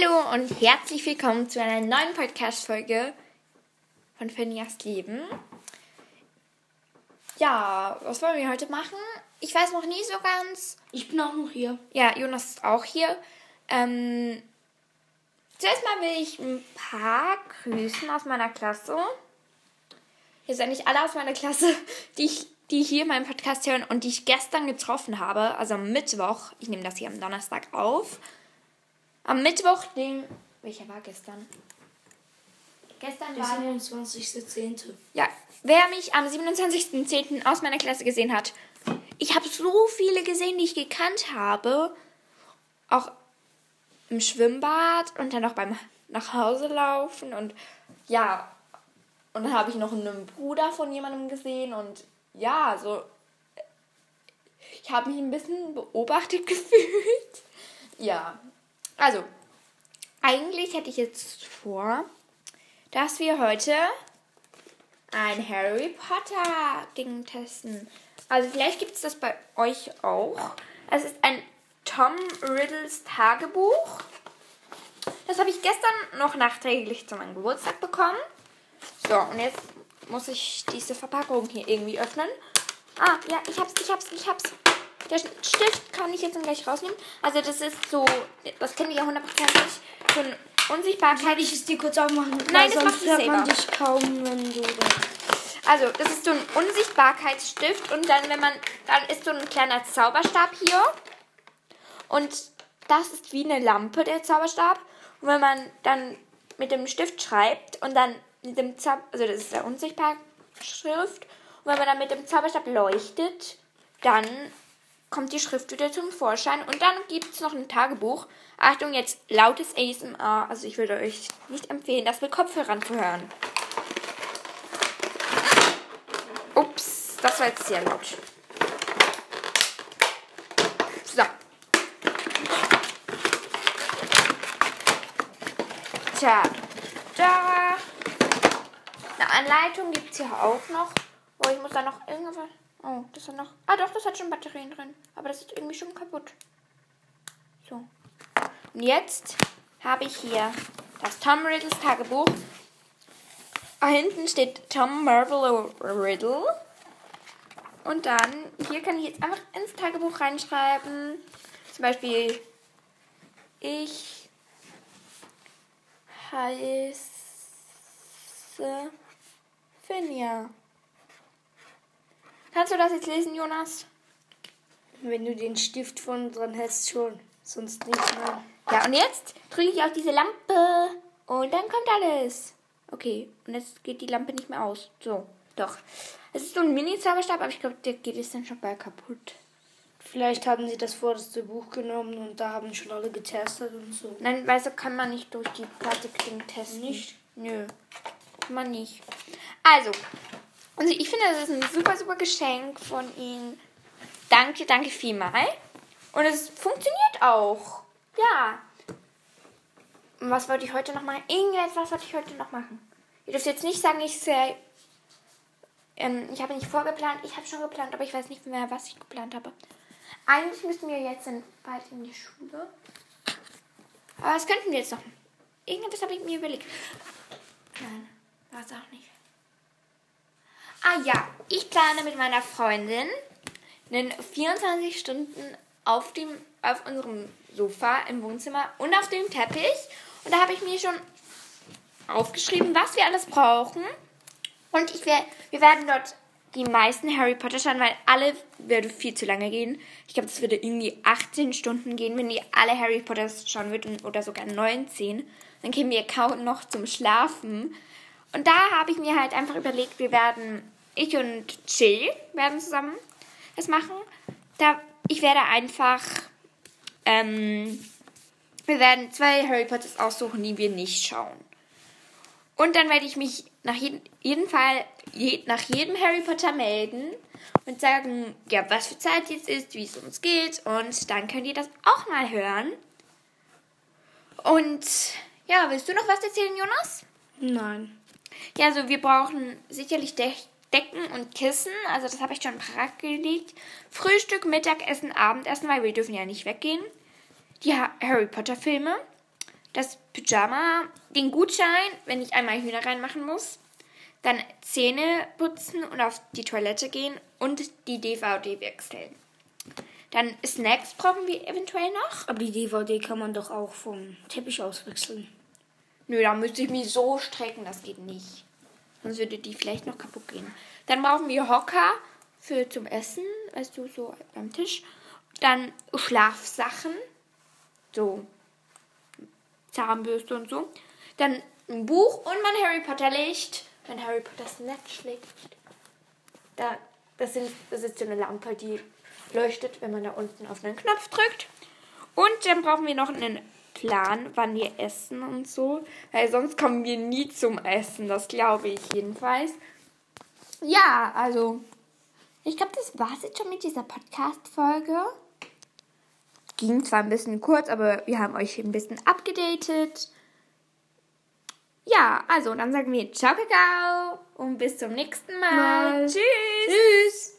Hallo und herzlich willkommen zu einer neuen Podcast-Folge von Fenias Leben. Ja, was wollen wir heute machen? Ich weiß noch nie so ganz. Ich bin auch noch hier. Ja, Jonas ist auch hier. Ähm, zuerst mal will ich ein paar grüßen aus meiner Klasse. Hier sind nicht alle aus meiner Klasse, die, ich, die hier meinen Podcast hören und die ich gestern getroffen habe, also am Mittwoch. Ich nehme das hier am Donnerstag auf. Am Mittwoch, den. Welcher war gestern? Gestern Der war. 27.10. Ja, wer mich am 27.10. aus meiner Klasse gesehen hat, ich habe so viele gesehen, die ich gekannt habe. Auch im Schwimmbad und dann auch beim nach Hause laufen und ja. Und dann habe ich noch einen Bruder von jemandem gesehen und ja, so. Ich habe mich ein bisschen beobachtet gefühlt. Ja. Also, eigentlich hätte ich jetzt vor, dass wir heute ein Harry Potter Ding testen. Also vielleicht gibt es das bei euch auch. Es ist ein Tom Riddles Tagebuch. Das habe ich gestern noch nachträglich zu meinem Geburtstag bekommen. So, und jetzt muss ich diese Verpackung hier irgendwie öffnen. Ah, ja, ich hab's, ich hab's, ich hab's. Der Stift kann ich jetzt dann gleich rausnehmen. Also das ist so, das kennt ihr ja hundertprozentig, so ein Unsichtbarkeit. Kann ich es dir kurz aufmachen? Nein, das macht hört man dich kaum, wenn du. Also, das ist so ein Unsichtbarkeitsstift und dann, wenn man, dann ist so ein kleiner Zauberstab hier. Und das ist wie eine Lampe, der Zauberstab. Und wenn man dann mit dem Stift schreibt und dann mit dem Zauber, also das ist der Unsichtbarschrift. Und wenn man dann mit dem Zauberstab leuchtet, dann kommt die Schrift wieder zum Vorschein. Und dann gibt es noch ein Tagebuch. Achtung, jetzt lautes ASMR. Also ich würde euch nicht empfehlen, das mit Kopfhörern zu hören. Ups, das war jetzt sehr laut. So. Tja, da. Eine Anleitung gibt es hier auch noch. Oh, ich muss da noch irgendwas. Oh, das hat noch. Ah, doch, das hat schon Batterien drin. Aber das ist irgendwie schon kaputt. So. Und jetzt habe ich hier das Tom Riddles Tagebuch. Ah, hinten steht Tom Marvel Riddle. Und dann, hier kann ich jetzt einfach ins Tagebuch reinschreiben. Zum Beispiel, ich heiße Finja. Kannst du das jetzt lesen, Jonas? Wenn du den Stift von dran hast, schon. Sonst nicht, nein. Ja, und jetzt drücke ich auf diese Lampe und dann kommt alles. Okay, und jetzt geht die Lampe nicht mehr aus. So, doch. Es ist so ein Mini-Zauberstab, aber ich glaube, der geht jetzt dann schon bald kaputt. Vielleicht haben sie das vorderste Buch genommen und da haben schon alle getestet und so. Nein, weil so kann man nicht durch die Platte klingen testen. Nicht? Nö, kann man nicht. Also, also ich finde, das ist ein super, super Geschenk von Ihnen. Danke, danke vielmal. Und es funktioniert auch. Ja. Und was wollte ich heute noch machen? Irgendetwas wollte ich heute noch machen. Ihr dürft jetzt nicht sagen, ich sei. Ähm, ich habe nicht vorgeplant. Ich habe schon geplant, aber ich weiß nicht mehr, was ich geplant habe. Eigentlich müssen wir jetzt in, bald in die Schule. Aber was könnten wir jetzt noch? Irgendetwas habe ich mir überlegt. Nein, war es auch nicht. Ja, ich plane mit meiner Freundin einen 24 Stunden auf dem auf unserem Sofa im Wohnzimmer und auf dem Teppich. Und da habe ich mir schon aufgeschrieben, was wir alles brauchen. Und ich wär, wir werden dort die meisten Harry Potter schauen, weil alle würde viel zu lange gehen. Ich glaube, das würde irgendwie 18 Stunden gehen, wenn die alle Harry Potter schauen würden oder sogar 19. Dann kämen wir kaum noch zum Schlafen. Und da habe ich mir halt einfach überlegt, wir werden, ich und Chill werden zusammen das machen. Da, ich werde einfach, ähm, wir werden zwei Harry Potters aussuchen, die wir nicht schauen. Und dann werde ich mich nach jedem, jeden Fall je, nach jedem Harry Potter melden und sagen, ja, was für Zeit jetzt ist, wie es uns geht. Und dann könnt ihr das auch mal hören. Und ja, willst du noch was erzählen, Jonas? Nein. Ja, also wir brauchen sicherlich De Decken und Kissen. Also das habe ich schon parat gelegt. Frühstück, Mittagessen, Abendessen, weil wir dürfen ja nicht weggehen. Die ha Harry Potter Filme. das Pyjama, den Gutschein, wenn ich einmal Hühner reinmachen muss, dann Zähne putzen und auf die Toilette gehen und die DVD wechseln. Dann Snacks brauchen wir eventuell noch. Aber die DVD kann man doch auch vom Teppich auswechseln. Nö, da müsste ich mich so strecken, das geht nicht. Sonst würde die vielleicht noch kaputt gehen. Dann brauchen wir Hocker für zum Essen, weißt du, so am Tisch. Dann Schlafsachen, so Zahnbürste und so. Dann ein Buch und mein Harry Potter Licht. Mein Harry Potter Snatch Licht. Da, das, sind, das ist so eine Lampe, die leuchtet, wenn man da unten auf einen Knopf drückt. Und dann brauchen wir noch einen Plan, wann wir essen und so. Weil sonst kommen wir nie zum Essen. Das glaube ich jedenfalls. Ja, also. Ich glaube, das war es jetzt schon mit dieser Podcast-Folge. Ging zwar ein bisschen kurz, aber wir haben euch ein bisschen abgedatet. Ja, also dann sagen wir Ciao, Kakao und bis zum nächsten Mal. Mal. Tschüss. Tschüss.